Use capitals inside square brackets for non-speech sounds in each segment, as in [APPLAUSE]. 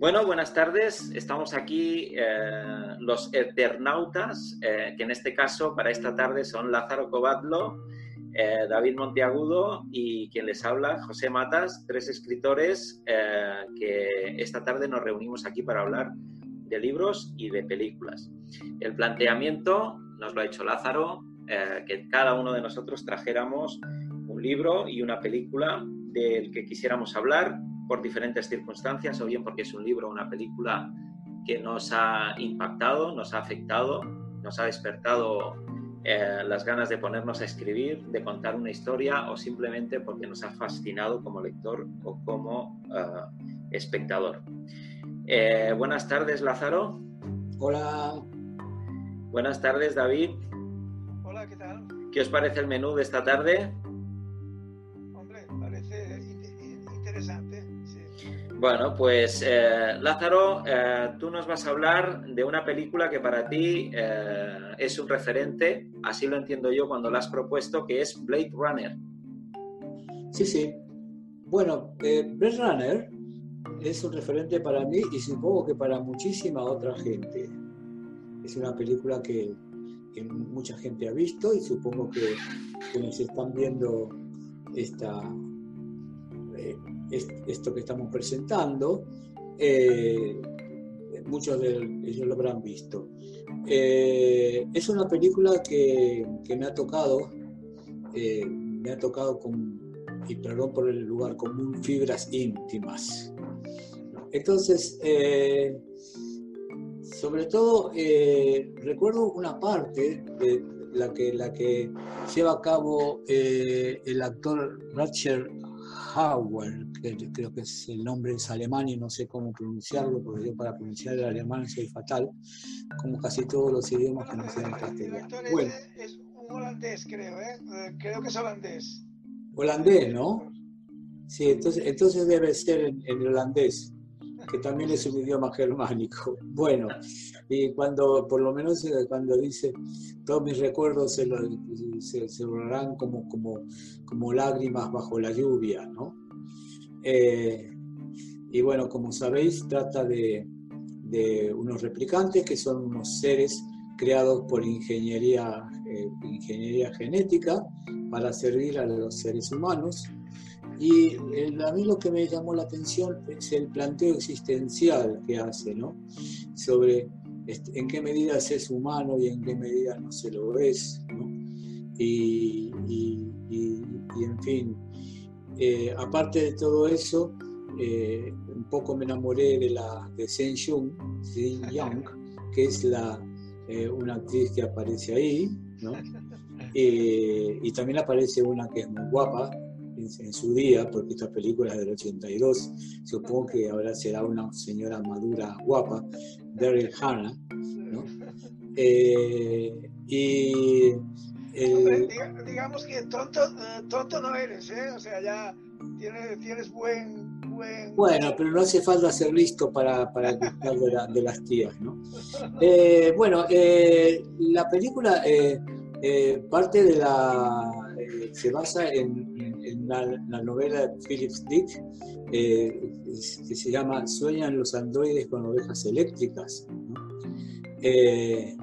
Bueno, buenas tardes. Estamos aquí eh, los Eternautas, eh, que en este caso para esta tarde son Lázaro Cobadlo, eh, David Monteagudo y quien les habla, José Matas, tres escritores que esta tarde nos reunimos aquí para hablar de libros y de películas. El planteamiento nos lo ha hecho Lázaro, que cada uno de nosotros trajéramos un libro y una película del que quisiéramos hablar por diferentes circunstancias, o bien porque es un libro o una película que nos ha impactado, nos ha afectado, nos ha despertado eh, las ganas de ponernos a escribir, de contar una historia o simplemente porque nos ha fascinado como lector o como eh, espectador. Eh, buenas tardes, Lázaro. Hola. Buenas tardes, David. Hola, ¿qué tal? ¿Qué os parece el menú de esta tarde? Bueno, pues eh, Lázaro, eh, tú nos vas a hablar de una película que para ti eh, es un referente, así lo entiendo yo cuando la has propuesto, que es Blade Runner. Sí, sí. Bueno, Blade Runner es un referente para mí y supongo que para muchísima otra gente. Es una película que, mucha gente ha visto y supongo que quienes están viendo esta esto que estamos presentando, eh, muchos de ellos lo habrán visto. Eh, es una película que, me ha tocado, eh, me ha tocado con, y perdón por el lugar común, fibras íntimas. Entonces, sobre todo, recuerdo una parte de la que, la que lleva a cabo el actor Ratcher Hauer, que creo que es el nombre es alemán y no sé cómo pronunciarlo, porque yo para pronunciar el alemán soy fatal, como casi todos los idiomas que no sean castellano. Bueno. Es un holandés, creo, ¿eh? ¿eh? Creo que es holandés. Holandés, ¿no? Sí, entonces, entonces debe ser en holandés que también es un idioma germánico. Bueno, y cuando, por lo menos eh, cuando dice, todos mis recuerdos se, se, borrarán como, como, como lágrimas bajo la lluvia, ¿no? Eh, y bueno, como sabéis, trata de, de, unos replicantes que son unos seres creados por ingeniería, eh, ingeniería genética para servir a los seres humanos y a mí lo que me llamó la atención es el planteo existencial que hace, ¿no? Sobre este, en qué medida se es humano y en qué medida no se lo es, ¿no? Y, en fin, eh, aparte de todo eso, eh, un poco me enamoré de la de Sen Young, [LAUGHS] que es la, eh, una actriz que aparece ahí, ¿no? y también aparece una que es muy guapa, en, su día, porque esta película es del 82, supongo que ahora será una señora madura guapa, Daryl Hannah, ¿no? Eh, y digamos que tonto, eh, tonto no eres, ¿eh? O sea, ya tienes, tienes buen, buen, Bueno, pero no hace falta ser listo para, para de, de, las tías, ¿no? [LAUGHS] Eh, bueno, la película parte de la... se basa en, la, novela de Philip Dick, eh, que se llama Sueñan los androides con ovejas eléctricas. Eh,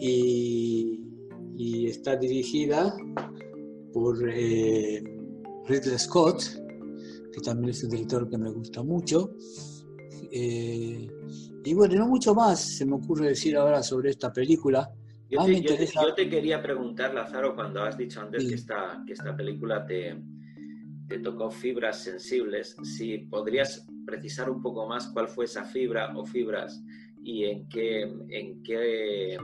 y, está dirigida por eh, Ridley Scott, que también es un director que me gusta mucho. y bueno, no mucho más se me ocurre decir ahora sobre esta película. Yo te, quería preguntar, Lázaro, cuando has dicho antes que, esta, que esta película te, te tocó fibras sensibles, si podrías precisar un poco más cuál fue esa fibra o fibras y en qué, en qué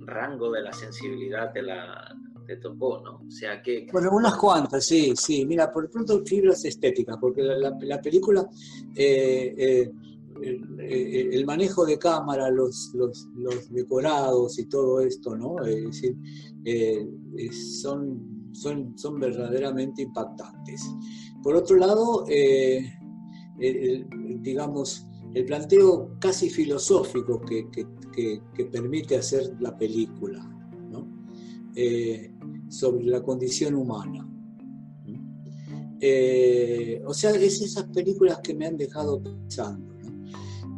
rango de la sensibilidad te, la, te tocó, ¿no? O sea que... Bueno, unas cuantas, sí, sí. Mira, por pronto fibras estéticas, porque la, película... Eh, eh, el, manejo de cámara, los, los, decorados y todo esto, ¿no? Es decir, eh, son, son, son verdaderamente impactantes. Por otro lado, eh, digamos, el planteo casi filosófico que, permite hacer la película, ¿no? Eh, sobre la condición humana. o sea, es esas películas que me han dejado pensando.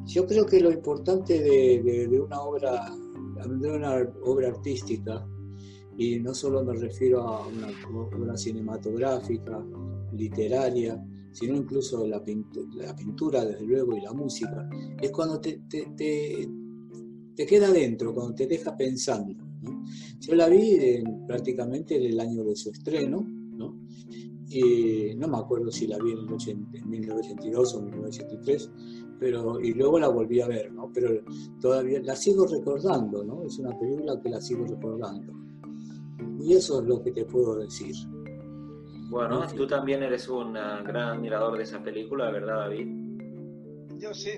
Yo creo que lo importante de, una obra, de una obra artística, y no solo me refiero a una obra cinematográfica, literaria, sino incluso la pintura, la pintura, desde luego, y la música, es cuando te, te, te, queda dentro, cuando te deja pensando. Yo la vi prácticamente en el año de su estreno, ¿no? Y no me acuerdo si la vi en, en 1982 o 1983, pero, y luego la volví a ver, ¿no? Pero todavía la sigo recordando, ¿no? Es una película que la sigo recordando. Y eso es lo que te puedo decir. Bueno, tú también eres un eh, gran admirador de esa película, ¿verdad, David? Yo sí,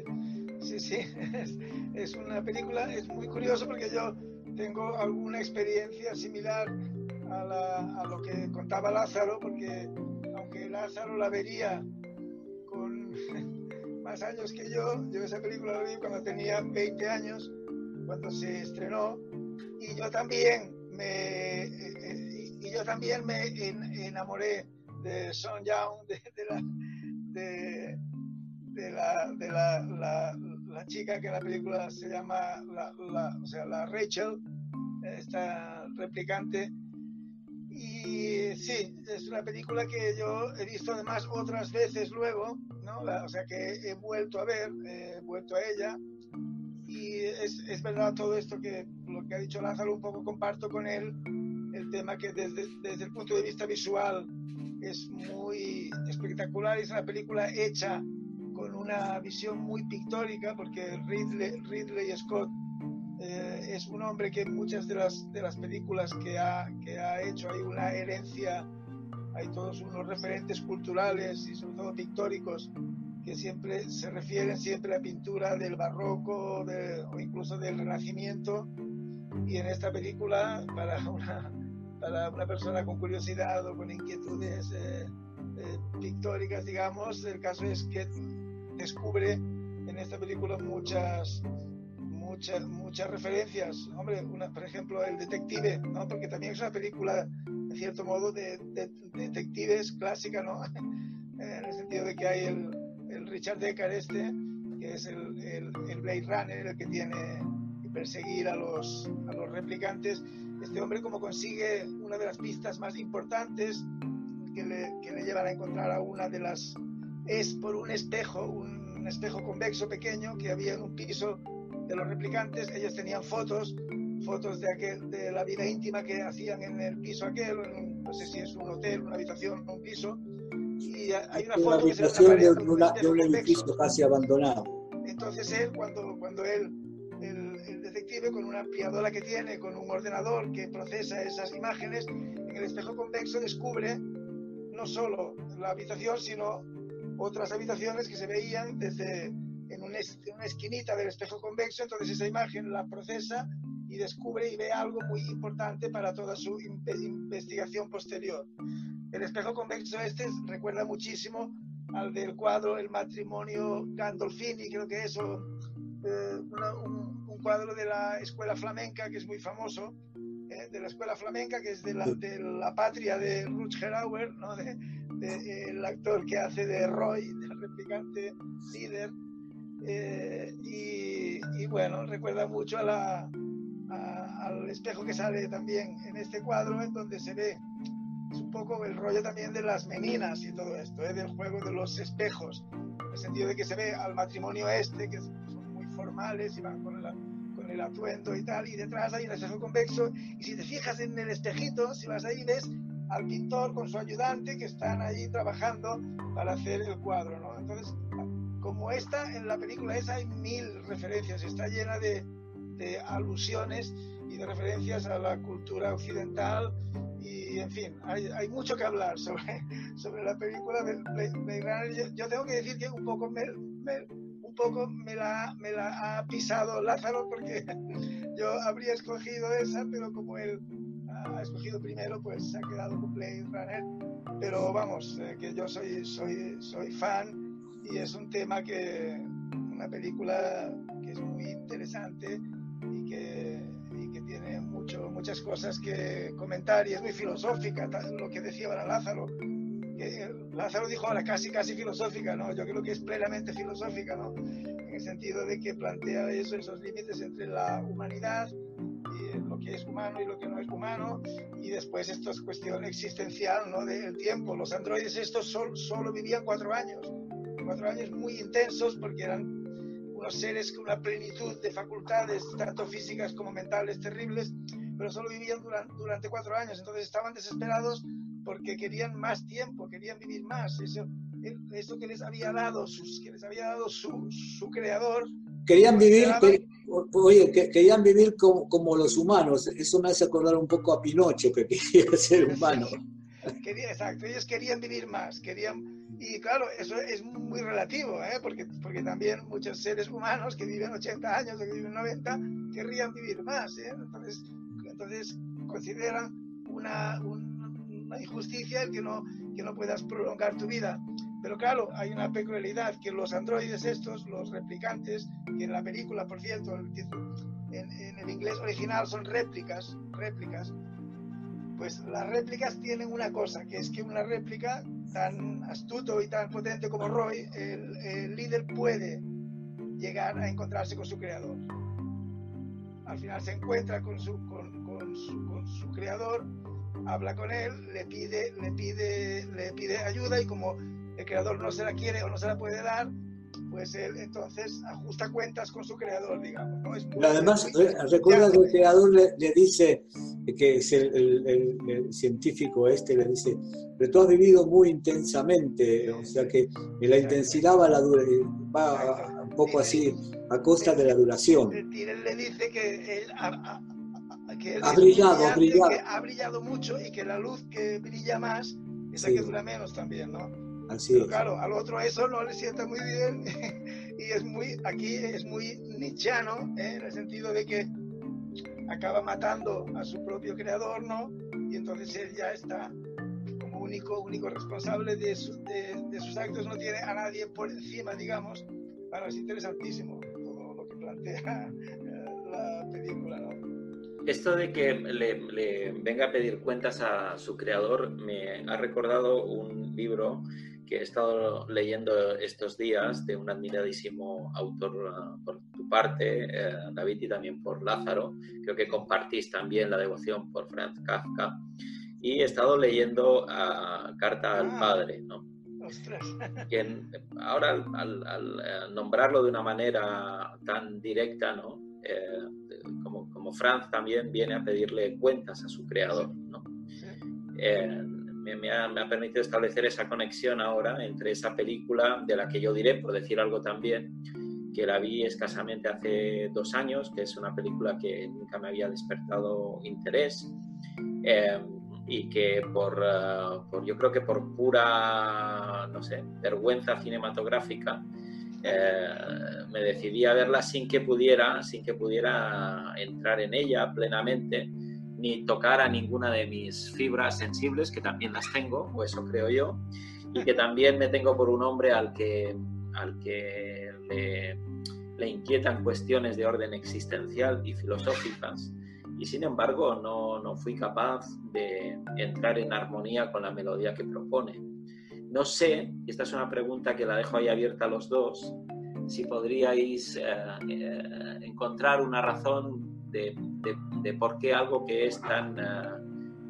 sí, sí. [LAUGHS] Es, una película, es muy curioso porque yo tengo alguna experiencia similar a, a lo que contaba Lázaro, porque aunque Lázaro la vería con [LAUGHS] más años que yo, yo esa película la vi cuando tenía 20 años, cuando se estrenó, y yo también eh, eh, y yo también me enamoré de Son Young, de, la, de, la, de la, la, chica que en la película se llama la, o sea, la Rachel, esta replicante. Y sí, es una película que yo he visto además otras veces luego, ¿no? o sea que he vuelto a ver, he vuelto a ella. Y es, es verdad todo esto que lo que ha dicho Lázaro, un poco comparto con él el tema que desde, desde el punto de vista visual es muy espectacular, es una película hecha con una visión muy pictórica porque Ridley, Ridley Scott eh, es un hombre que en muchas de las, de las películas que ha, que ha hecho hay una herencia, hay todos unos referentes culturales y sobre todo pictóricos que siempre se refieren siempre a pintura del barroco o incluso del renacimiento y en esta película para una, para una persona con curiosidad o con inquietudes eh, eh, pictóricas, digamos, el caso es que descubre en esta película muchas muchas muchas referencias. Hombre, una, por ejemplo, el detective, ¿no? Porque también es una película, en cierto modo, de, detectives clásica, ¿no? [LAUGHS] en el sentido de que hay el Richard Deckard este, que es el, el, el Blade Runner, el que tiene que perseguir a los, a los replicantes este hombre como consigue una de las pistas más importantes que le, que le llevan a encontrar a una de las... es por un espejo, un, espejo convexo pequeño que había en un piso de los replicantes. Ellos tenían fotos, fotos de, aquel, de la vida íntima que hacían en el piso aquel, no sé si es un hotel, una habitación, un piso. Y hay una foto que se de, una, de un edificio casi abandonado. Entonces él, cuando, cuando él detective con una ampliadora que tiene, con un ordenador que procesa esas imágenes, en el espejo convexo descubre no solo la habitación, sino otras habitaciones que se veían desde en, una esquinita del espejo convexo, entonces esa imagen la procesa y descubre y ve algo muy importante para toda su investigación posterior. El espejo convexo este recuerda muchísimo al del cuadro El matrimonio Gandolfini, creo que eso, eh, un, cuadro de la escuela flamenca que es muy famoso, eh, de la escuela flamenca, que es de la, de la patria de Rutger Hauer, ¿no? de, el actor que hace de Roy, del replicante líder. Eh, y, y, bueno, recuerda mucho a la, al espejo que sale también en este cuadro, en donde se ve es un poco el rollo también de las meninas y todo esto, ¿eh? del juego de los espejos, en el sentido de que se ve al matrimonio este, que son muy formales y van con la, el atuendo y tal, y detrás hay un espejo convexo, y si te fijas en el espejito, si vas ahí ves al pintor con su ayudante que están allí trabajando para hacer el cuadro, ¿no? Entonces, como esta, en la película esa hay mil referencias, está llena de, de alusiones y de referencias a la cultura occidental y en fin, hay, hay, mucho que hablar sobre, [LAUGHS] sobre la película de Blade Yo, yo, tengo que decir que un poco me, me, poco me la, me la ha pisado Lázaro porque [LAUGHS] yo habría escogido esa, pero como él ha escogido primero, pues se ha quedado con Blade Runner. Pero vamos, eh, que yo soy, soy, soy fan y es un tema que, una película que es muy interesante mucho, muchas cosas que comentar y es muy filosófica, lo que decía ahora Lázaro, que Lázaro dijo ahora casi, casi filosófica, ¿no? Yo creo que es plenamente filosófica, ¿no? En el sentido de que plantea eso, esos límites entre la humanidad y lo que es humano y lo que no es humano, y después esto es cuestión existencial, ¿no? Del tiempo. Los androides estos solo, solo vivían cuatro años, cuatro años muy intensos porque eran unos seres con una plenitud de facultades, tanto físicas como mentales, terribles, pero solo vivían durante, durante cuatro años, entonces estaban desesperados porque querían más tiempo, querían vivir más. Eso, eso que les había dado, sus, que les había dado su, su creador. Querían vivir, oye, querían vivir como, como, los humanos. Eso me hace acordar un poco a Pinocho, que [LAUGHS] quería ser humano. [LAUGHS] Quería, exacto, ellos querían vivir más, querían y claro, eso es muy relativo, ¿eh? porque, porque también muchos seres humanos que viven 80 años o que viven 90 querrían vivir más. ¿eh? Entonces, entonces consideran una, una injusticia el que no, que no puedas prolongar tu vida. Pero claro, hay una peculiaridad que los androides estos, los replicantes, que en la película, por cierto, en, en el inglés original son réplicas, réplicas, pues las réplicas tienen una cosa, que es que una réplica tan astuto y tan potente como Roy, el, líder puede llegar a encontrarse con su creador. Al final se encuentra con su, con, su, creador, habla con él, le pide, le pide, le pide ayuda y como el creador no se la quiere o no se la puede dar, pues él entonces ajusta cuentas con su creador, digamos. además, recuerda que el creador le, dice, que es el, científico este, le dice, pero tú has vivido muy intensamente, o sea que la intensidad va, la va un poco así a costa de la duración. Le dice que él ha, brillado, ha brillado. ha brillado mucho y que la luz que brilla más es la que dura menos también, ¿no? Así Claro, al otro eso no le sienta muy bien [LAUGHS] y es muy, aquí es muy nichano, ¿eh? en el sentido de que acaba matando a su propio creador, ¿no? Y entonces él ya está como único, único responsable de, de, sus actos, no tiene a nadie por encima, digamos. Bueno, es interesantísimo todo lo que plantea [LAUGHS] la película, ¿no? Esto de que le, le, venga a pedir cuentas a su creador me ha recordado un libro que he estado leyendo estos días de un admiradísimo autor uh, por tu parte, eh, David, y también por Lázaro. Creo que compartís también la devoción por Franz Kafka. Y he estado leyendo uh, Carta al ah, Padre, ¿no? Quien, ahora, al, eh, nombrarlo de una manera tan directa, ¿no? Eh, como, como Franz también viene a pedirle cuentas a su creador, ¿no? me, ha, permitido establecer esa conexión ahora entre esa película, de la que yo diré, por decir algo también, que la vi escasamente hace dos años, que es una película que nunca me había despertado interés. Eh, y que por, eh, por, yo creo que por pura, no sé, vergüenza cinematográfica, eh, me decidí a verla sin que pudiera, sin que pudiera entrar en ella plenamente ni tocar a ninguna de mis fibras sensibles, que también las tengo, o eso creo yo, y que también me tengo por un hombre al que, al que le, le inquietan cuestiones de orden existencial y filosóficas, y sin embargo no, no fui capaz de entrar en armonía con la melodía que propone. No sé, esta es una pregunta que la dejo ahí abierta a los dos, si podríais eh, eh, encontrar una razón de, de, por qué algo que es tan eh,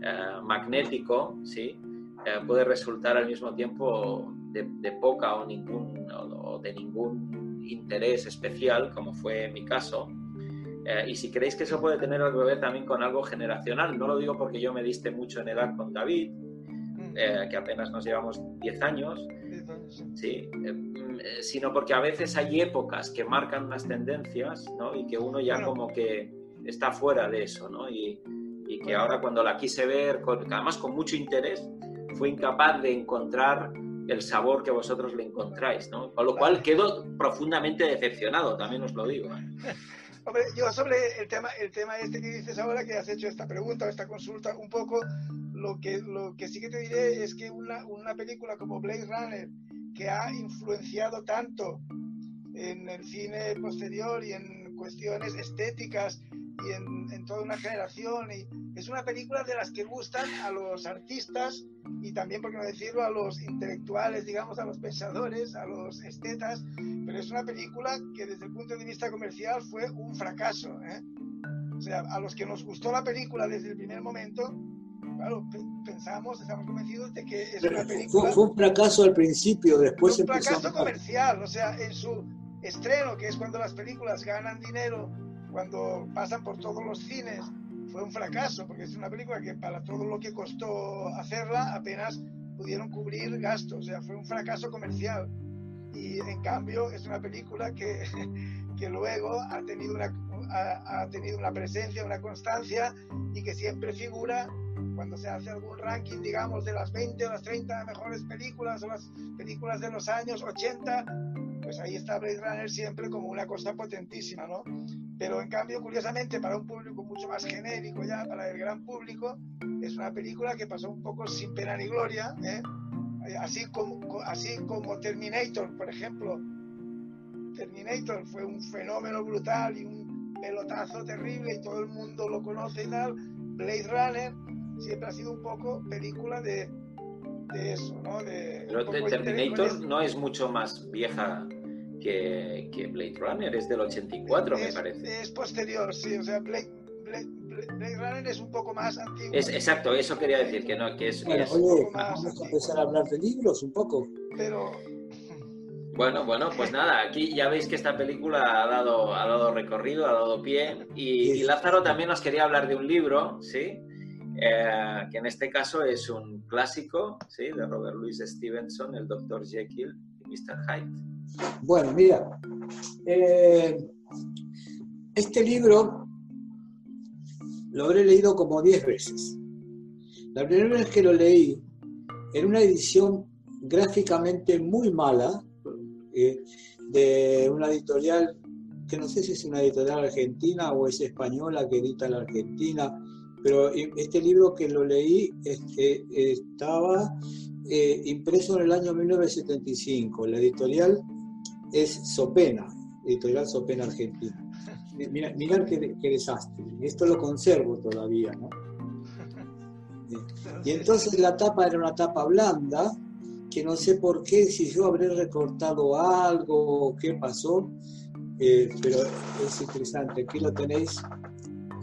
eh, magnético ¿sí? Eh, puede resultar al mismo tiempo de, poca o, ningún, o, de ningún interés especial, como fue mi caso. Y si creéis que eso puede tener algo que ver también con algo generacional, no lo digo porque yo me diste mucho en edad con David, que apenas nos llevamos 10 años, ¿sí? Mm, sino porque a veces hay épocas que marcan unas tendencias ¿no? y que uno ya como que está fuera de eso, ¿no? Y, y que ahora cuando la quise ver, con, además con mucho interés, fue incapaz de encontrar el sabor que vosotros le encontráis, ¿no? Con lo cual quedo profundamente decepcionado, también os lo digo. [LAUGHS] Hombre, yo sobre el tema, el tema este que dices ahora, que has hecho esta pregunta o esta consulta, un poco lo que, lo que sí que te diré es que una, una película como Blade Runner, que ha influenciado tanto en el cine posterior y en cuestiones estéticas y en, toda una generación. Y es una película de las que gustan a los artistas y también, por qué no decirlo, a los intelectuales, digamos, a los pensadores, a los estetas, pero es una película que desde el punto de vista comercial fue un fracaso. ¿eh? O sea, a los que nos gustó la película desde el primer momento, claro, pensamos, estamos convencidos de que es una película... Fue, un fracaso al principio, después fue un fracaso comercial, o sea, en su estreno, que es cuando las películas ganan dinero, cuando pasan por todos los cines, fue un fracaso, porque es una película que para todo lo que costó hacerla apenas pudieron cubrir gastos, o sea, fue un fracaso comercial. Y en cambio es una película que, [LAUGHS] que luego ha tenido, una, ha, ha tenido una presencia, una constancia y que siempre figura cuando se hace algún ranking, digamos, de las 20 o las 30 mejores películas o las películas de los años 80, pues ahí está Blade Runner siempre como una cosa potentísima, ¿no? Pero en cambio, curiosamente, para un público mucho más genérico ya, para el gran público, es una película que pasó un poco sin pena ni gloria, ¿eh? así, como, así como Terminator, por ejemplo. Terminator fue un fenómeno brutal y un pelotazo terrible y todo el mundo lo conoce y tal. Blade Runner siempre ha sido un poco película de, de eso, ¿no? De, Pero Terminator no es mucho más vieja que, que, Blade Runner, es del 84, es, me parece. Es posterior, sí, o sea, Blade, Blade, Blade, Runner es un poco más antiguo. Es, exacto, eso quería decir, que no, que es... Bueno, es oye, vamos a empezar a hablar de libros un poco. Pero... Bueno, bueno, pues nada, aquí ya veis que esta película ha dado, ha dado recorrido, ha dado pie. Y, y Lázaro también nos quería hablar de un libro, ¿sí? Eh, que en este caso es un clásico ¿sí? de Robert Louis Stevenson, el Dr. Jekyll y Mr. Hyde. Bueno, mira, eh, este libro lo habré leído como 10 veces. La primera vez que lo leí, en una edición gráficamente muy mala, eh, de una editorial que no sé si es una editorial argentina o es española que edita la Argentina, pero este libro que lo leí este, estaba eh, impreso en el año 1975. La editorial es Sopena, editorial Sopena Argentina. Mira, mirad qué, qué, desastre. Esto lo conservo todavía, ¿no? [LAUGHS] Y entonces la tapa era una tapa blanda, que no sé por qué, si yo habré recortado algo o qué pasó, eh, pero es interesante. Aquí lo tenéis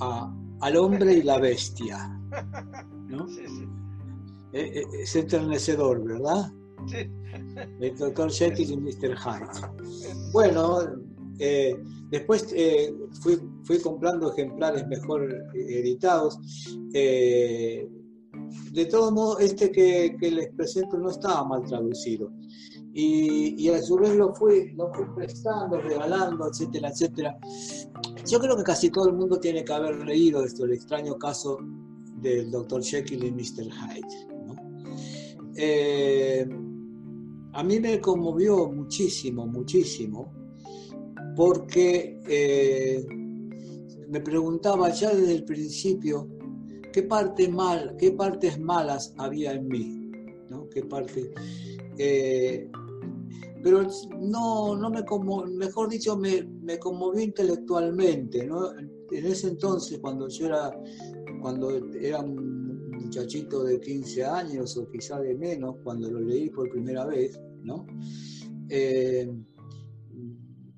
a, al hombre y la bestia. ¿no? [LAUGHS] Sí, sí. Eh, eh, es enternecedor, ¿verdad? El doctor Jekyll y Mr. Hyde. Bueno, eh, después eh, fui, fui, comprando ejemplares mejor editados. Eh, de todo modo, este que, que, les presento no estaba mal traducido. Y, y, a su vez lo fui, lo fui prestando, regalando, etcétera, etcétera. Yo creo que casi todo el mundo tiene que haber leído esto, el extraño caso del Dr. Jekyll y Mr. Hyde. ¿no? A mí me conmovió muchísimo, muchísimo, porque eh, me preguntaba ya desde el principio qué, parte mal, qué partes malas había en mí, ¿no? qué parte... Eh, pero no, no me conmovió, mejor dicho, me, me conmovió intelectualmente, ¿no? En ese entonces, cuando yo era, cuando era muchachito de 15 años o quizá de menos, cuando lo leí por primera vez, ¿no? Eh,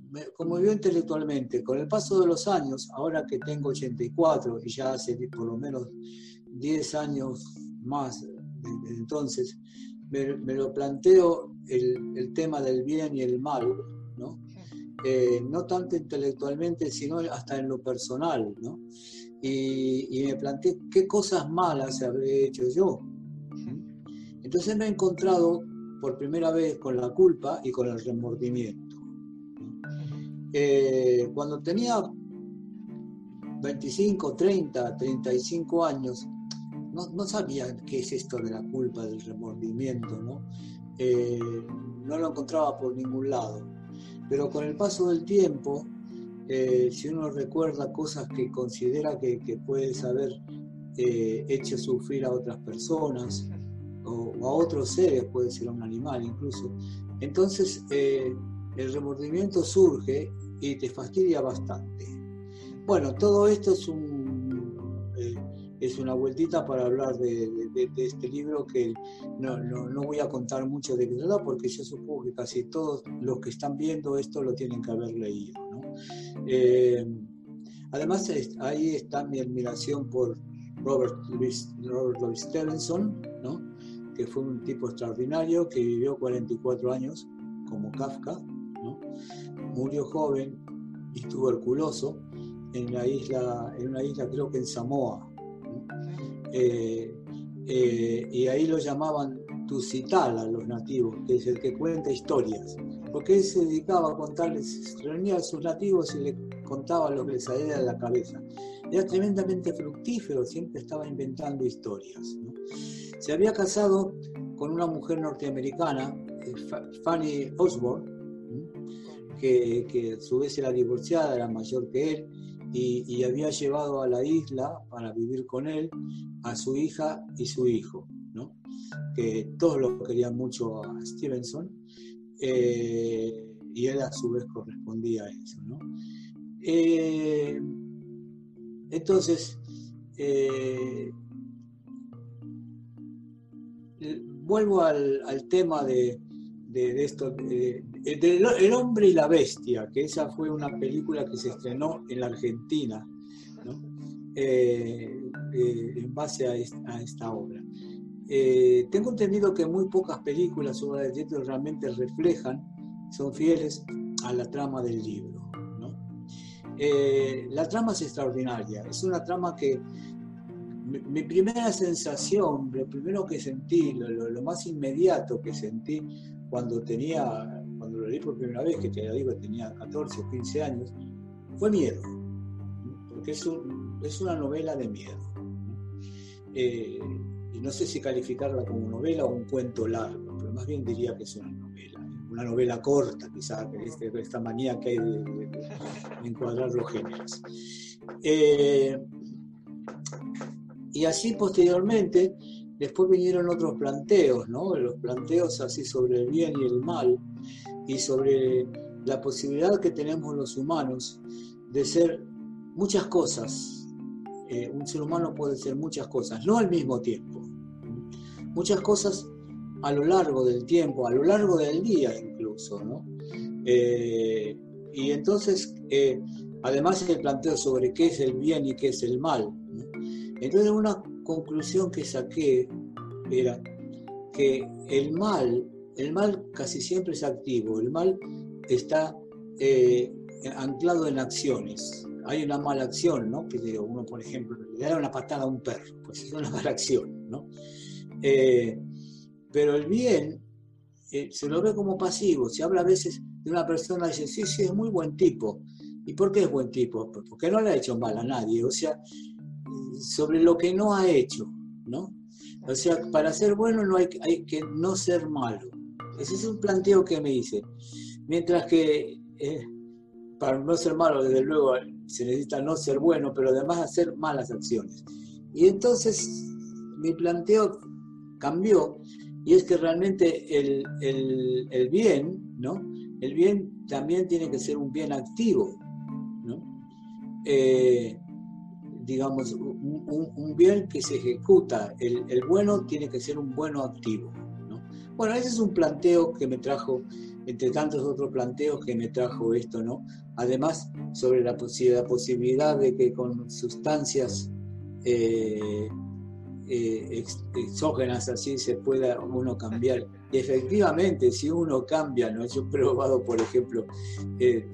me conmovió intelectualmente. Con el paso de los años, ahora que tengo 84 y ya hace por lo menos 10 años más desde entonces, me, me lo planteo el, el, tema del bien y el mal, ¿no? Eh, no tanto intelectualmente, sino hasta en lo personal, ¿no? Y, y me planteé qué cosas malas habré hecho yo. Entonces me he encontrado por primera vez con la culpa y con el remordimiento. Eh, cuando tenía 25, 30, 35 años, no, no, sabía qué es esto de la culpa, del remordimiento, ¿no? Eh, no lo encontraba por ningún lado. Pero con el paso del tiempo, eh, si uno recuerda cosas que considera que, que puedes haber eh, hecho sufrir a otras personas o, o, a otros seres, puede ser a un animal incluso, entonces eh, el remordimiento surge y te fastidia bastante. Bueno, todo esto es un, es una vueltita para hablar de, este libro que no, no, voy a contar mucho de qué trata porque yo supongo que casi todos los que están viendo esto lo tienen que haber leído. Eh, además, ahí está mi admiración por Robert Louis, Stevenson, ¿no? que fue un tipo extraordinario que vivió 44 años como Kafka, ¿no? murió joven y tuberculoso en la isla, en una isla creo que en Samoa, eh, eh, y ahí lo llamaban Tucital a los nativos, que es el que cuenta historias, porque él se dedicaba a contarles, reunía a sus nativos y les contaba lo que les salía de la cabeza. Era tremendamente fructífero, siempre estaba inventando historias. Se había casado con una mujer norteamericana, eh, Fanny Osborne, que, que a su vez era divorciada, era mayor que él, y, había llevado a la isla para vivir con él a su hija y su hijo, ¿no? que todos lo querían mucho a Stevenson eh, y él a su vez correspondía a eso. ¿no? Eh, entonces, eh, vuelvo al, tema de, esto, el hombre y la bestia, que esa fue una película que se estrenó en la Argentina, eh, en base a esta, obra. Eh, tengo entendido que muy pocas películas sobre el teatro realmente reflejan, son fieles a la trama del libro. la trama es extraordinaria, es una trama que mi, primera sensación, lo primero que sentí, lo, más inmediato que sentí cuando tenía cuando lo leí por primera vez, que te digo tenía 14 o 15 años, fue miedo, porque es, es una novela de miedo. Eh, y no sé si calificarla como novela o un cuento largo, pero más bien diría que es una novela, una novela corta quizás, este, esta manía que hay de, encuadrar los géneros. Eh, y así posteriormente, después vinieron otros planteos, ¿no? Los planteos así sobre el bien y el mal, y sobre la posibilidad que tenemos los humanos de ser muchas cosas. Eh, un ser humano puede ser muchas cosas, no al mismo tiempo. Muchas cosas a lo largo del tiempo, a lo largo del día incluso, ¿no? Eh, y entonces, eh, además el planteo sobre qué es el bien y qué es el mal. Entonces una conclusión que saqué era que el mal el mal casi siempre es activo, el mal está eh, anclado en acciones. Hay una mala acción, ¿no? Que uno, por ejemplo, le da una patada a un perro, pues es una mala acción, ¿no? Eh, pero el bien eh, se lo ve como pasivo. Se habla a veces de una persona y dice, sí, sí, es muy buen tipo. ¿Y por qué es buen tipo? Pues porque no le ha hecho mal a nadie. O sea, sobre lo que no ha hecho, ¿no? O sea, para ser bueno no hay, hay que no ser malo. Ese es un planteo que me hice. Mientras que eh, para no ser malo, desde luego, se necesita no ser bueno, pero además hacer malas acciones. Y entonces mi planteo cambió y es que realmente el, bien, ¿no? El bien también tiene que ser un bien activo, ¿no? Eh, digamos, un, bien que se ejecuta. El, el bueno tiene que ser un bueno activo. Bueno, ese es un planteo que me trajo, entre tantos otros planteos que me trajo esto, ¿no? Además, sobre la, posibilidad de que con sustancias eh, eh, exógenas así se pueda uno cambiar. Y efectivamente, si uno cambia, ¿no? Yo he probado, por ejemplo, eh,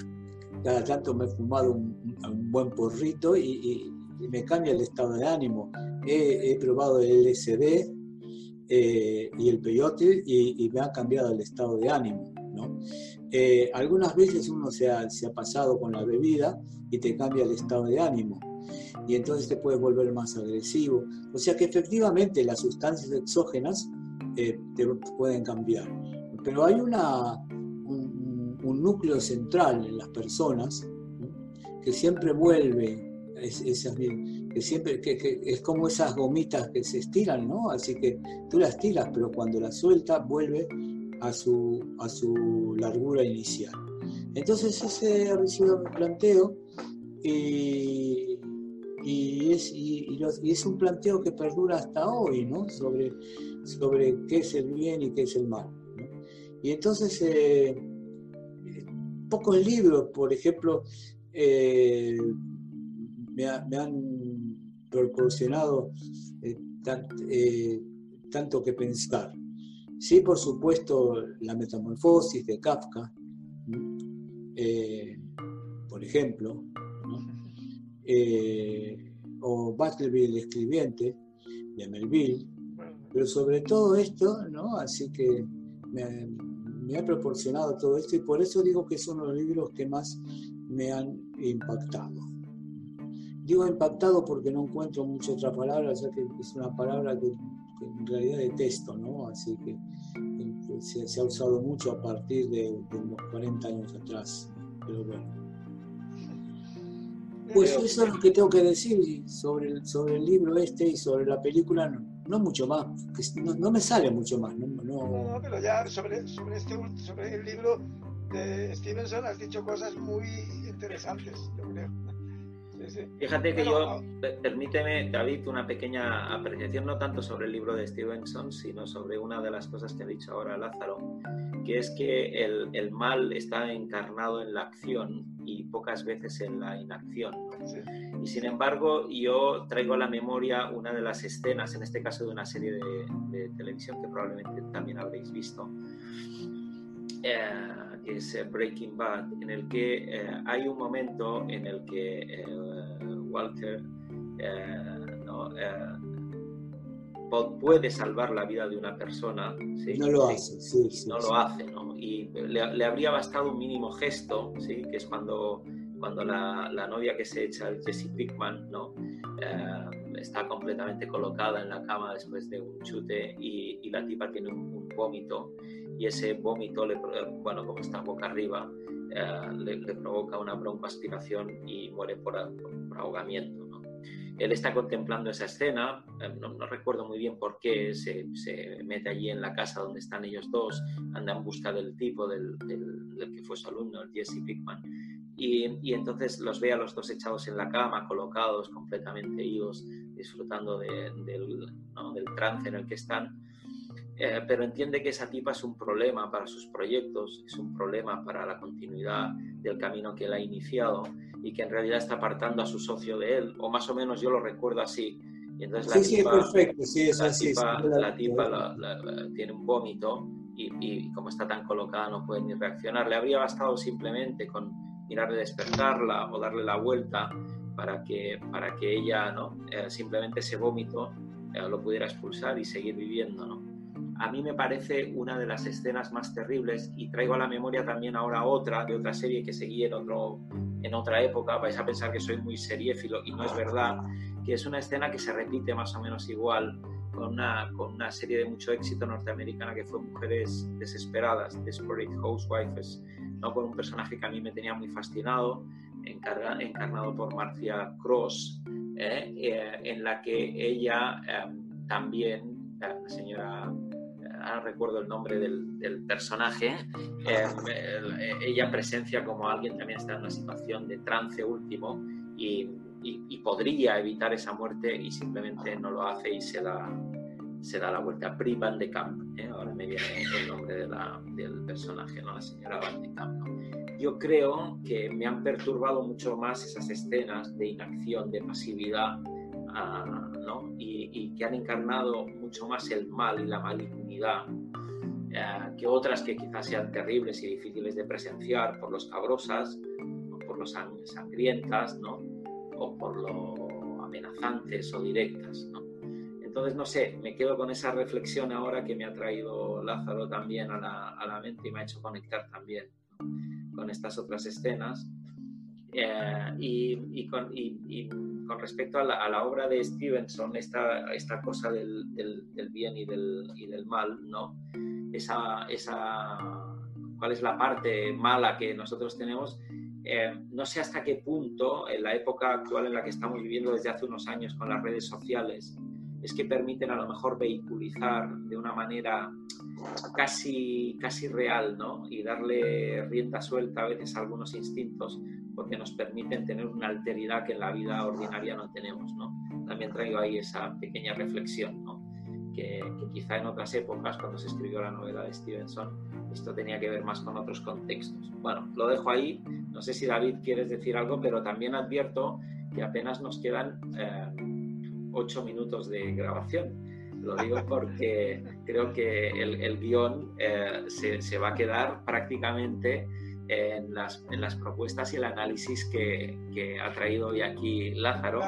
cada tanto me he fumado un, buen porrito y, me cambia el estado de ánimo. He, probado el LSD, eh, y el peyote y, me ha cambiado el estado de ánimo. ¿No? Eh, algunas veces uno se ha, se ha, pasado con la bebida y te cambia el estado de ánimo y entonces te puedes volver más agresivo. O sea que efectivamente las sustancias exógenas eh, te pueden cambiar. Pero hay una, un, núcleo central en las personas que siempre vuelve esas, que siempre que, es como esas gomitas que se estiran, ¿no? Así que tú las tiras, pero cuando las sueltas vuelve a su, a su largura inicial. Entonces ese ha sido mi planteo y, y, es, y, es un planteo que perdura hasta hoy, ¿no? Sobre, sobre qué es el bien y qué es el mal. Y entonces, eh, pocos libros, por ejemplo, eh, me, han proporcionado eh, eh, tanto que pensar. Sí, por supuesto, la metamorfosis de Kafka, por ejemplo, o Battleville el escribiente de Melville, pero sobre todo esto, ¿no? Así que me, me ha proporcionado todo esto y por eso digo que de los libros que más me han impactado. Digo impactado porque no encuentro mucha otra palabra, ya que es una palabra que, en realidad detesto, ¿no? Así que se, ha usado mucho a partir de, unos 40 años atrás, pero bueno. Pues eso es lo que tengo que decir sobre el, sobre el libro este y sobre la película. No no mucho más, no, me sale mucho más. No, no... pero ya sobre, sobre, este, sobre el libro de Stevenson has dicho cosas muy interesantes, yo creo. Fíjate que yo, permíteme, David, una pequeña apreciación, no tanto sobre el libro de Stevenson, sino sobre una de las cosas que ha dicho ahora Lázaro, que es que el, el mal está encarnado en la acción y pocas veces en la inacción. Y sin embargo, yo traigo a la memoria una de las escenas, en este caso de una serie de, televisión que probablemente también habréis visto, eh, que es eh, Breaking Bad, en el que eh, hay un momento en el que Walter puede salvar la vida de una persona. No lo hace, sí, no lo hace, ¿no? Y le, habría bastado un mínimo gesto, ¿sí? Que es cuando, cuando la, la novia que se echa, Jesse Pickman, ¿no? Eh, está completamente colocada en la cama después de un chute y, y la tipa tiene un, vómito y ese vómito, le, bueno, como está boca arriba, eh, le, provoca una broncoaspiración y muere por, por ahogamiento. ¿no? Él está contemplando esa escena, eh, no, recuerdo muy bien por qué, se, mete allí en la casa donde están ellos dos, anda en busca del tipo del, que fue su alumno, el Jesse Pickman, y, entonces los ve a los dos echados en la cama, colocados, completamente idos, disfrutando del, del trance en el que están. Eh, pero entiende que esa tipa es un problema para sus proyectos, es un problema para la continuidad del camino que él ha iniciado y que en realidad está apartando a su socio de él, o más o menos yo lo recuerdo así. Y entonces la sí, tipa, sí, perfecto, sí, es la así. Tipa, la, tipa tiene un vómito y, y, como está tan colocada no puede ni reaccionar. Le habría bastado simplemente con mirar de despertarla o darle la vuelta para que, para que ella ¿no? Eh, simplemente ese vómito eh, lo pudiera expulsar y seguir viviendo. ¿no? a mí me parece una de las escenas más terribles y traigo a la memoria también ahora otra de otra serie que seguí en, otro, en otra época, vais a pensar que soy muy seriéfilo y no es verdad, que es una escena que se repite más o menos igual con una, con una serie de mucho éxito norteamericana que fue Mujeres Desesperadas, Desperate Housewives, ¿no? con un personaje que a mí me tenía muy fascinado, encarnado por Marcia Cross, ¿eh? Eh, en la que ella eh, también, la señora ahora recuerdo el nombre del, personaje, eh, eh, ella presencia como alguien también está en una situación de trance último y, podría evitar esa muerte y simplemente no lo hace y se da, se da la vuelta. Pri Van de Camp, ¿eh? ahora me viene el nombre del personaje, ¿no? la señora Van de Camp. Yo creo que me han perturbado mucho más esas escenas de inacción, de pasividad, y, que han encarnado mucho más el mal y la malignidad eh, que otras que quizás sean terribles y difíciles de presenciar por los cabrosas, por los sangrientas, ¿no? o por lo amenazantes o directas. ¿no? Entonces, no sé, me quedo con esa reflexión ahora que me ha traído Lázaro también a la, a la mente y me ha hecho conectar también con estas otras escenas. Eh, y, con, con, respecto a la, obra de Stevenson, esta, esta cosa del, del, bien y del, y del, mal, ¿no? Esa, esa, ¿Cuál es la parte mala que nosotros tenemos? Eh, no sé hasta qué punto, en la época actual en la que estamos viviendo desde hace unos años con las redes sociales, es que permiten a lo mejor vehiculizar de una manera casi, casi real, ¿no? Y darle rienda suelta a veces a algunos instintos porque nos permiten tener una alteridad que en la vida ordinaria no tenemos, ¿no? También traigo ahí esa pequeña reflexión, ¿no? Que, quizá en otras épocas, cuando se escribió la novela de Stevenson, esto tenía que ver más con otros contextos. Bueno, lo dejo ahí. No sé si David quieres decir algo, pero también advierto que apenas nos quedan eh, ocho minutos de grabación. Lo digo porque [LAUGHS] creo que el, el guion eh, se, se, va a quedar prácticamente en las, en las propuestas y el análisis que, que, ha traído hoy aquí Lázaro.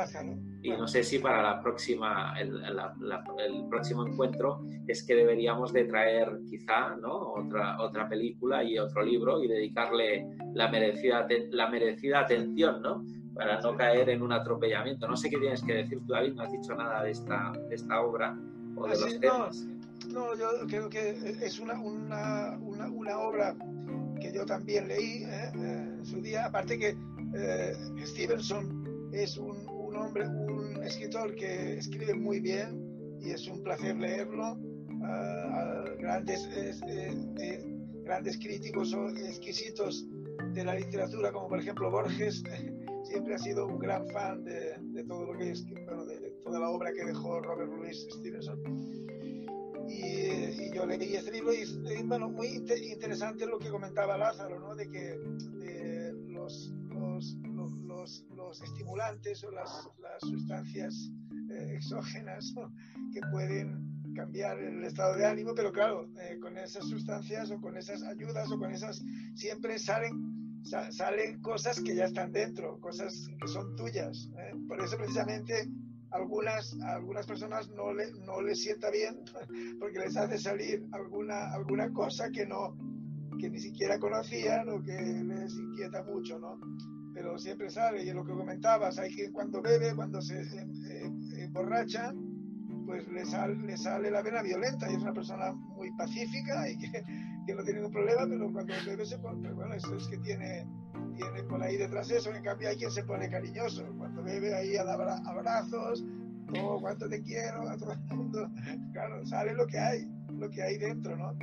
Y no sé si para la próxima, el, la, la, el, próximo encuentro es que deberíamos de traer quizá ¿no? otra, otra película y otro libro y dedicarle la merecida, la merecida atención, ¿no? Para no caer en un atropellamiento. No sé qué tienes que decir tú, David, no has dicho nada de esta, de esta obra o de Así, los temas. No, no, yo creo que es una, una, una, una obra que yo también leí ¿eh? en su día, aparte que eh, Stevenson es un, un, hombre, un escritor que escribe muy bien y es un placer leerlo. Uh, grandes, eh, grandes críticos o exquisitos de la literatura, como por ejemplo Borges, [LAUGHS] siempre ha sido un gran fan de, de todo lo que es, bueno, de toda la obra que dejó Robert Louis Stevenson. Y, y, yo leí este libro y, y, bueno, muy inter interesante lo que comentaba Lázaro, ¿no? De que los, los, los, los, estimulantes o las, las sustancias eh, exógenas ¿no? que pueden cambiar el estado de ánimo, pero claro, eh, con esas sustancias o con esas ayudas o con esas siempre salen, sa salen cosas que ya están dentro, cosas que son tuyas. ¿eh? Por eso precisamente algunas, a algunas personas no le, no les sienta bien [LAUGHS] porque les hace salir alguna, alguna cosa que, no, que ni siquiera conocían o que les inquieta mucho, ¿no? Pero siempre sale, y es lo que comentabas, hay que cuando bebe, cuando se eh, emborracha, pues le, sal, le sale la vena violenta y es una persona muy pacífica y que, que no tiene ningún problema, pero cuando bebe se pone, bueno, eso es que tiene, tiene por ahí detrás eso, en cambio hay quien se pone cariñoso, cuando bebe ahí a dar abrazos, oh, cuánto te quiero, a todo el mundo, [LAUGHS] claro, sale lo que hay, lo que hay dentro, ¿no?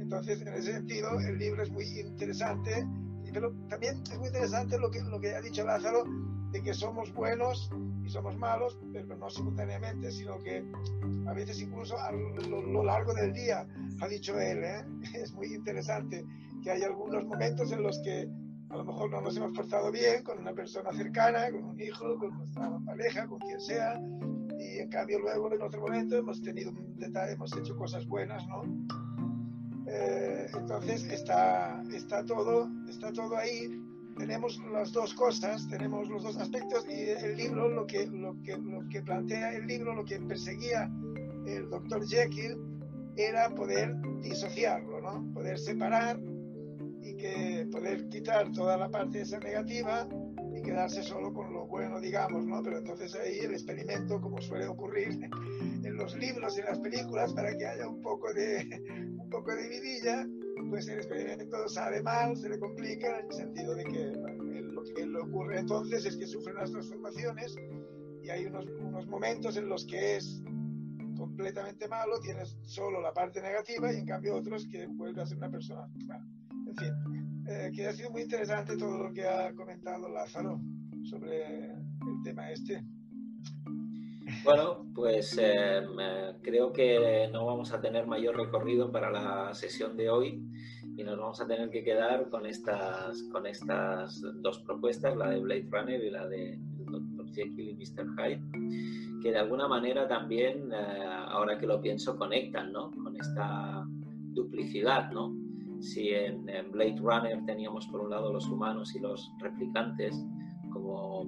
Entonces, en ese sentido, el libro es muy interesante, pero también es muy interesante lo que, lo que ha dicho Lázaro, de que somos buenos y somos malos, pero no simultáneamente, sino que a veces incluso a lo, lo largo del día, ha dicho él, ¿eh? [LAUGHS] es muy interesante que hay algunos momentos en los que a lo mejor no nos hemos portado bien con una persona cercana, con un hijo, con nuestra pareja, con quien sea, y en cambio luego en otro momento hemos tenido un detalle, hemos hecho cosas buenas, ¿no? Eh, entonces está, está, todo, está todo ahí, tenemos las dos cosas, tenemos los dos aspectos y el libro, lo que, lo que, lo que plantea el libro, lo que perseguía el doctor Jekyll, era poder disociarlo, ¿no? Poder separar y que poder quitar toda la parte esa negativa y quedarse solo con lo bueno, digamos, ¿no? Pero entonces ahí el experimento, como suele ocurrir en los libros en las películas, para que haya un poco de, [LAUGHS] un poco de vidilla, pues el experimento mal, se le complica, en el sentido de que lo que le ocurre entonces es que sufre unas transformaciones y hay unos, unos momentos en los que es completamente malo, tienes solo la parte negativa y en cambio otros que vuelve a ser una persona. En fin, eh, que ha sido muy interesante todo lo que ha comentado Lázaro sobre el tema este. Bueno, pues eh, creo que no vamos a tener mayor recorrido para la sesión de hoy y nos vamos a tener que quedar con estas, con estas dos propuestas, la de Blade Runner y la de Dr. Jekyll y Mr. Hyde, que de alguna manera también, eh, ahora que lo pienso, conectan ¿no? con esta duplicidad, ¿no? Si en, en, Blade Runner teníamos por un lado los humanos y los replicantes como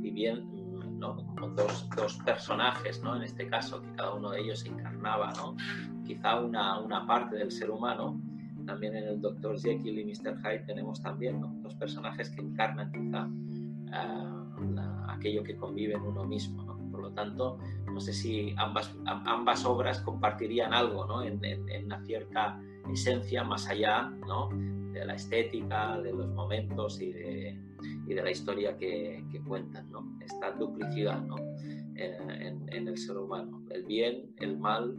viviendo, ¿no? como dos, dos, personajes, ¿no? en este caso, que cada uno de ellos encarnaba ¿no? quizá una, una parte del ser humano, también en el Dr. Jekyll y Mr. Hyde tenemos también ¿no? dos personajes que encarnan quizá uh, la, aquello que convive en uno mismo. ¿no? Por lo tanto, no sé si ambas, ambas obras compartirían algo ¿no? en, en, en una cierta esencia más allá ¿no? de la estética, de los momentos y de, y de la historia que, que cuentan, ¿no? esta duplicidad. ¿no? en, el ser humano, el bien, el mal,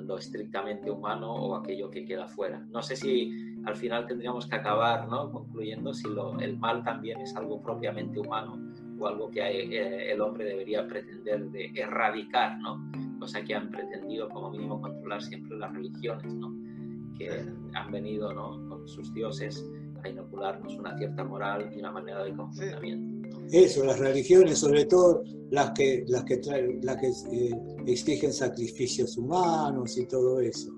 lo estrictamente humano o aquello que queda fuera. No sé si al final tendríamos que acabar ¿no? concluyendo si lo, el mal también es algo propiamente humano o algo que eh, el hombre debería pretender de erradicar, ¿no? cosa que han pretendido como mínimo controlar siempre las religiones, ¿no? que han venido ¿no? con sus dioses a inocularnos una cierta moral y una manera de comportamiento. Eso, las religiones, sobre todo las que, las que, traen, las que eh, exigen sacrificios humanos y todo eso.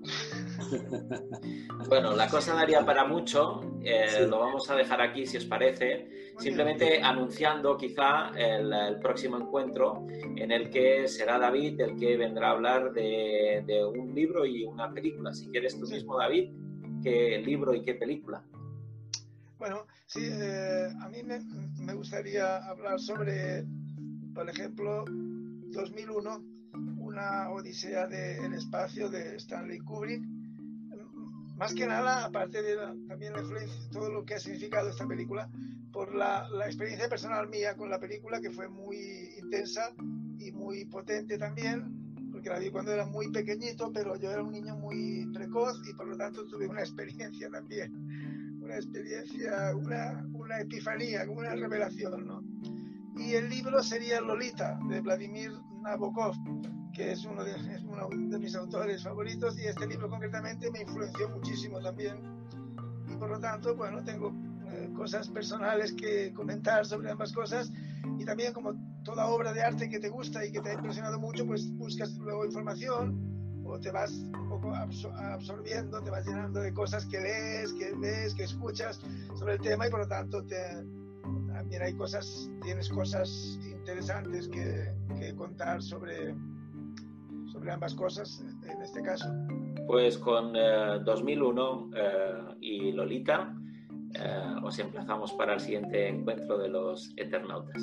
Bueno, la cosa daría para mucho, eh, lo vamos a dejar aquí si os parece, simplemente anunciando quizá el, próximo encuentro en el que será David el que vendrá a hablar de, un libro y una película. Si quieres tú mismo, David, ¿qué libro y qué película? Bueno, sí, eh, a mí me, me gustaría hablar sobre, por ejemplo, 2001, una odisea del espacio de Stanley Kubrick. Más que nada, aparte de también la influencia, todo lo que ha significado esta película, por la, la, experiencia personal mía con la película, que fue muy intensa y muy potente también, porque la vi cuando era muy pequeñito, pero yo era un niño muy precoz y por lo tanto tuve una experiencia también, una experiencia, una, una epifanía, una revelación, ¿no? Y el libro sería Lolita, de Vladimir Nabokov, que es uno, de, uno de mis autores favoritos, y este libro concretamente me influenció muchísimo también. Y por lo tanto, bueno, tengo eh, cosas personales que comentar sobre ambas cosas, y también como toda obra de arte que te gusta y que te ha impresionado mucho, pues buscas luego información o te vas un poco absorbiendo, te vas llenando de cosas que lees, que ves, que escuchas sobre el tema y por lo tanto te, también hay cosas, tienes cosas interesantes que, que contar sobre, sobre ambas cosas en este caso? Pues con 2001 eh, eh, y Lolita eh, os emplazamos para el siguiente encuentro de los Eternautas.